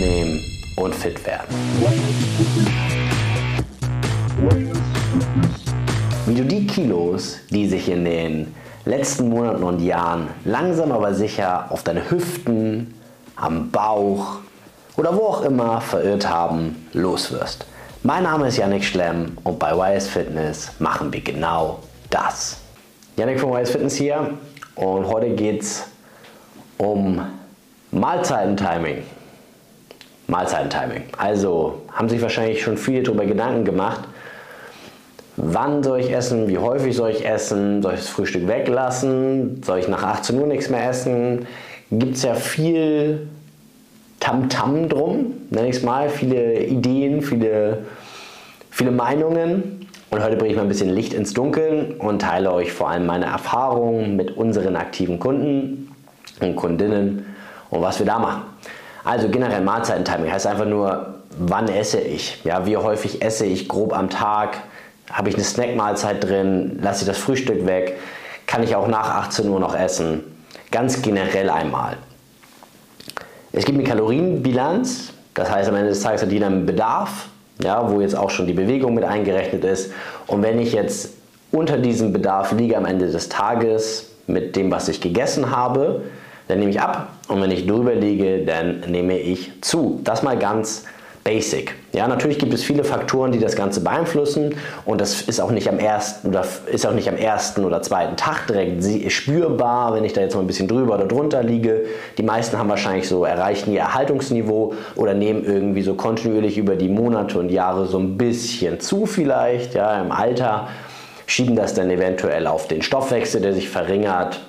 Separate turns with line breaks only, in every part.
abnehmen und fit werden. Wie du die Kilos, die sich in den letzten Monaten und Jahren langsam aber sicher auf deine Hüften, am Bauch oder wo auch immer verirrt haben, loswirst. Mein Name ist Yannick Schlemm und bei YS Fitness machen wir genau das. Yannick von YS Fitness hier und heute geht es um Mahlzeitentiming. Mahlzeitentiming. Also haben sich wahrscheinlich schon viele darüber Gedanken gemacht. Wann soll ich essen? Wie häufig soll ich essen? Soll ich das Frühstück weglassen? Soll ich nach 18 Uhr nichts mehr essen? Gibt es ja viel Tamtam -Tam drum, nenne ich es mal. Viele Ideen, viele, viele Meinungen. Und heute bringe ich mal ein bisschen Licht ins Dunkeln und teile euch vor allem meine Erfahrungen mit unseren aktiven Kunden und Kundinnen und was wir da machen. Also generell Mahlzeitentiming heißt einfach nur, wann esse ich? Ja, wie häufig esse ich grob am Tag? Habe ich eine Snackmahlzeit drin? Lasse ich das Frühstück weg? Kann ich auch nach 18 Uhr noch essen? Ganz generell einmal. Es gibt eine Kalorienbilanz, das heißt am Ende des Tages hat jeder einen Bedarf, ja, wo jetzt auch schon die Bewegung mit eingerechnet ist. Und wenn ich jetzt unter diesem Bedarf liege am Ende des Tages mit dem, was ich gegessen habe, dann nehme ich ab und wenn ich drüber liege, dann nehme ich zu. Das mal ganz basic. Ja, natürlich gibt es viele Faktoren, die das Ganze beeinflussen und das ist auch nicht am ersten oder ist auch nicht am ersten oder zweiten Tag direkt spürbar, wenn ich da jetzt mal ein bisschen drüber oder drunter liege. Die meisten haben wahrscheinlich so erreichen ihr Erhaltungsniveau oder nehmen irgendwie so kontinuierlich über die Monate und Jahre so ein bisschen zu vielleicht, ja, im Alter schieben das dann eventuell auf den Stoffwechsel, der sich verringert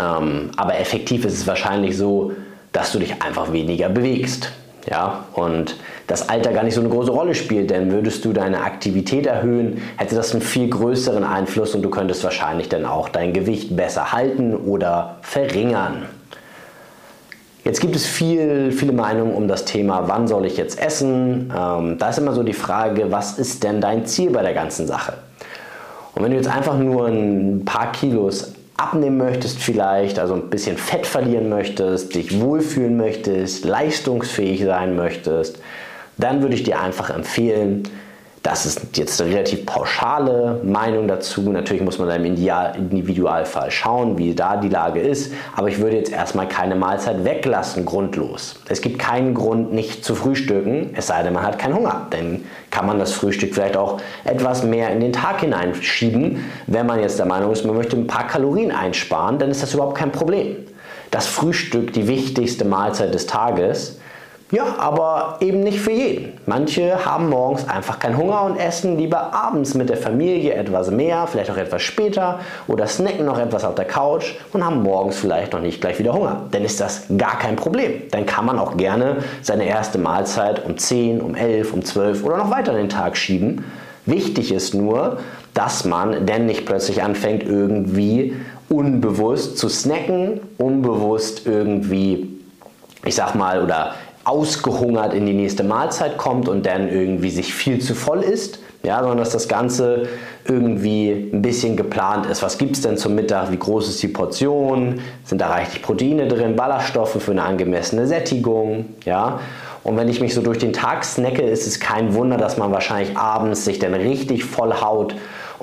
ähm, aber effektiv ist es wahrscheinlich so, dass du dich einfach weniger bewegst. Ja, und das Alter gar nicht so eine große Rolle spielt, denn würdest du deine Aktivität erhöhen, hätte das einen viel größeren Einfluss und du könntest wahrscheinlich dann auch dein Gewicht besser halten oder verringern. Jetzt gibt es viel, viele Meinungen um das Thema, wann soll ich jetzt essen? Ähm, da ist immer so die Frage, was ist denn dein Ziel bei der ganzen Sache? Und wenn du jetzt einfach nur ein paar Kilos abnehmen möchtest vielleicht, also ein bisschen Fett verlieren möchtest, dich wohlfühlen möchtest, leistungsfähig sein möchtest, dann würde ich dir einfach empfehlen, das ist jetzt eine relativ pauschale Meinung dazu. Natürlich muss man im Individualfall schauen, wie da die Lage ist. Aber ich würde jetzt erstmal keine Mahlzeit weglassen, grundlos. Es gibt keinen Grund, nicht zu frühstücken, es sei denn, man hat keinen Hunger. Dann kann man das Frühstück vielleicht auch etwas mehr in den Tag hineinschieben. Wenn man jetzt der Meinung ist, man möchte ein paar Kalorien einsparen, dann ist das überhaupt kein Problem. Das Frühstück, die wichtigste Mahlzeit des Tages, ja, aber eben nicht für jeden. Manche haben morgens einfach keinen Hunger und essen lieber abends mit der Familie etwas mehr, vielleicht auch etwas später oder snacken noch etwas auf der Couch und haben morgens vielleicht noch nicht gleich wieder Hunger. Dann ist das gar kein Problem. Dann kann man auch gerne seine erste Mahlzeit um 10, um 11, um 12 oder noch weiter in den Tag schieben. Wichtig ist nur, dass man denn nicht plötzlich anfängt, irgendwie unbewusst zu snacken, unbewusst irgendwie, ich sag mal, oder ausgehungert in die nächste Mahlzeit kommt und dann irgendwie sich viel zu voll ist, ja, sondern dass das Ganze irgendwie ein bisschen geplant ist. Was gibt es denn zum Mittag? Wie groß ist die Portion? Sind da reichlich Proteine drin, Ballaststoffe für eine angemessene Sättigung? Ja? Und wenn ich mich so durch den Tag snacke, ist es kein Wunder, dass man wahrscheinlich abends sich dann richtig voll haut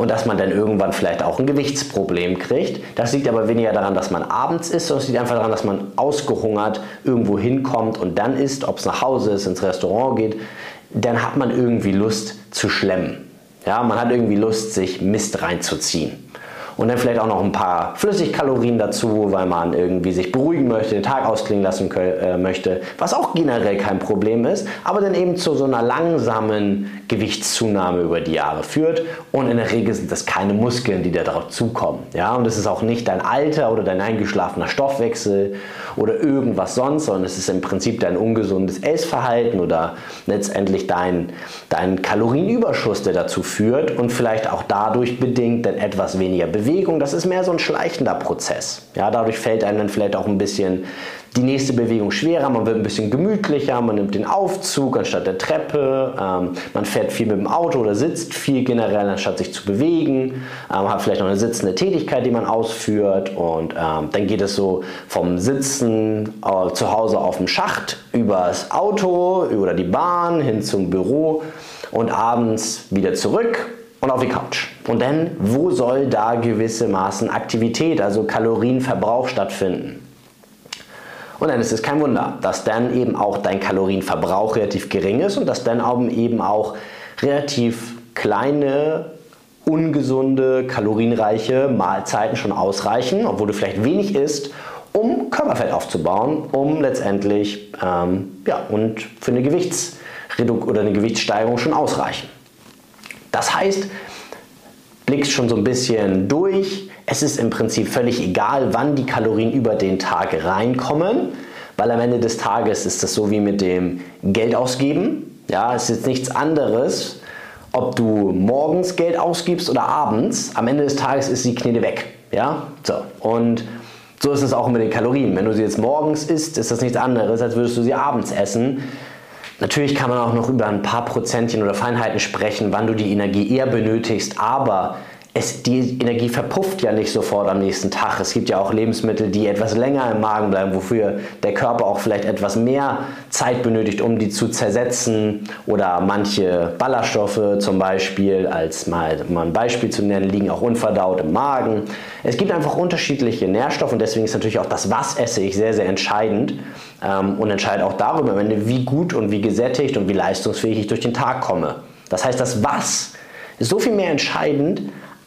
und dass man dann irgendwann vielleicht auch ein Gewichtsproblem kriegt. Das liegt aber weniger daran, dass man abends isst, sondern es liegt einfach daran, dass man ausgehungert irgendwo hinkommt und dann isst, ob es nach Hause ist, ins Restaurant geht, dann hat man irgendwie Lust zu schlemmen. Ja, man hat irgendwie Lust, sich Mist reinzuziehen. Und dann vielleicht auch noch ein paar Flüssigkalorien dazu, weil man irgendwie sich beruhigen möchte, den Tag ausklingen lassen äh, möchte, was auch generell kein Problem ist, aber dann eben zu so einer langsamen Gewichtszunahme über die Jahre führt. Und in der Regel sind das keine Muskeln, die da drauf zukommen. Ja? Und es ist auch nicht dein Alter oder dein eingeschlafener Stoffwechsel oder irgendwas sonst, sondern es ist im Prinzip dein ungesundes Essverhalten oder letztendlich dein, dein Kalorienüberschuss, der dazu führt und vielleicht auch dadurch bedingt dann etwas weniger Bewegung Bewegung, das ist mehr so ein schleichender Prozess. Ja, dadurch fällt einem dann vielleicht auch ein bisschen die nächste Bewegung schwerer, man wird ein bisschen gemütlicher, man nimmt den Aufzug anstatt der Treppe, ähm, man fährt viel mit dem Auto oder sitzt viel generell, anstatt sich zu bewegen, ähm, hat vielleicht noch eine sitzende Tätigkeit, die man ausführt und ähm, dann geht es so vom Sitzen äh, zu Hause auf dem Schacht übers Auto oder die Bahn hin zum Büro und abends wieder zurück und auf die Couch. Und dann, wo soll da gewissermaßen Aktivität, also Kalorienverbrauch stattfinden? Und dann ist es kein Wunder, dass dann eben auch dein Kalorienverbrauch relativ gering ist und dass dann eben auch relativ kleine, ungesunde, kalorienreiche Mahlzeiten schon ausreichen, obwohl du vielleicht wenig isst, um Körperfett aufzubauen, um letztendlich ähm, ja, und für eine Gewichtsreduktion oder eine Gewichtssteigerung schon ausreichen. Das heißt, blickst schon so ein bisschen durch, es ist im Prinzip völlig egal, wann die Kalorien über den Tag reinkommen, weil am Ende des Tages ist das so wie mit dem Geld ausgeben. Ja, es ist nichts anderes, ob du morgens Geld ausgibst oder abends. Am Ende des Tages ist die Knete weg. Ja, so. Und so ist es auch mit den Kalorien. Wenn du sie jetzt morgens isst, ist das nichts anderes, als würdest du sie abends essen. Natürlich kann man auch noch über ein paar Prozentchen oder Feinheiten sprechen, wann du die Energie eher benötigst, aber es, die Energie verpufft ja nicht sofort am nächsten Tag. Es gibt ja auch Lebensmittel, die etwas länger im Magen bleiben, wofür der Körper auch vielleicht etwas mehr Zeit benötigt, um die zu zersetzen. Oder manche Ballaststoffe zum Beispiel, als mal, um ein Beispiel zu nennen, liegen auch unverdaut im Magen. Es gibt einfach unterschiedliche Nährstoffe und deswegen ist natürlich auch das, was esse ich, sehr, sehr entscheidend ähm, und entscheidet auch darüber am Ende, wie gut und wie gesättigt und wie leistungsfähig ich durch den Tag komme. Das heißt, das Was ist so viel mehr entscheidend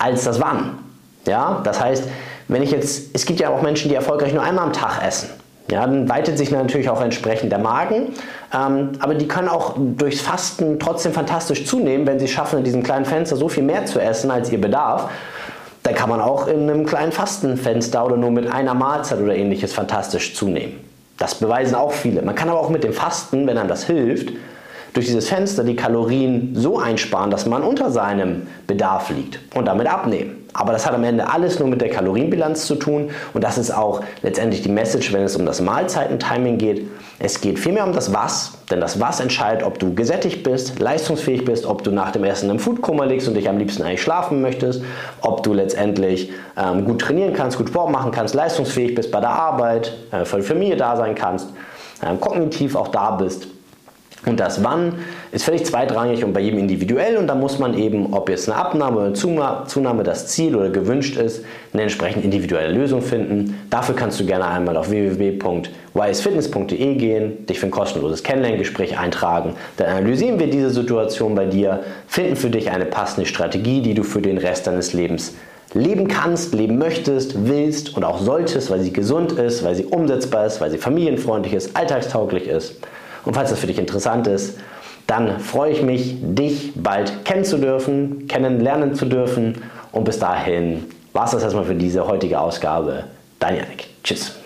als das Wann. Ja, das heißt, wenn ich jetzt, es gibt ja auch Menschen, die erfolgreich nur einmal am Tag essen. Ja, dann weitet sich natürlich auch entsprechend der Magen. Ähm, aber die können auch durchs Fasten trotzdem fantastisch zunehmen, wenn sie schaffen, in diesem kleinen Fenster so viel mehr zu essen als ihr Bedarf. Dann kann man auch in einem kleinen Fastenfenster oder nur mit einer Mahlzeit oder ähnliches fantastisch zunehmen. Das beweisen auch viele. Man kann aber auch mit dem Fasten, wenn einem das hilft, durch dieses Fenster die Kalorien so einsparen, dass man unter seinem Bedarf liegt und damit abnehmen. Aber das hat am Ende alles nur mit der Kalorienbilanz zu tun und das ist auch letztendlich die Message, wenn es um das Mahlzeitentiming geht. Es geht vielmehr um das Was, denn das Was entscheidet, ob du gesättigt bist, leistungsfähig bist, ob du nach dem Essen im Foodkoma liegst und dich am liebsten eigentlich schlafen möchtest, ob du letztendlich ähm, gut trainieren kannst, gut Sport machen kannst, leistungsfähig bist bei der Arbeit, äh, für die Familie da sein kannst, äh, kognitiv auch da bist und das Wann ist völlig zweitrangig und bei jedem individuell und da muss man eben, ob jetzt eine Abnahme oder Zunahme das Ziel oder gewünscht ist, eine entsprechend individuelle Lösung finden. Dafür kannst du gerne einmal auf www.ysfitness.de gehen, dich für ein kostenloses Kennenlerngespräch eintragen. Dann analysieren wir diese Situation bei dir, finden für dich eine passende Strategie, die du für den Rest deines Lebens leben kannst, leben möchtest, willst und auch solltest, weil sie gesund ist, weil sie umsetzbar ist, weil sie familienfreundlich ist, alltagstauglich ist. Und falls das für dich interessant ist, dann freue ich mich, dich bald kennen zu dürfen, kennenlernen zu dürfen. Und bis dahin war es das erstmal für diese heutige Ausgabe. Dein Janik. Tschüss.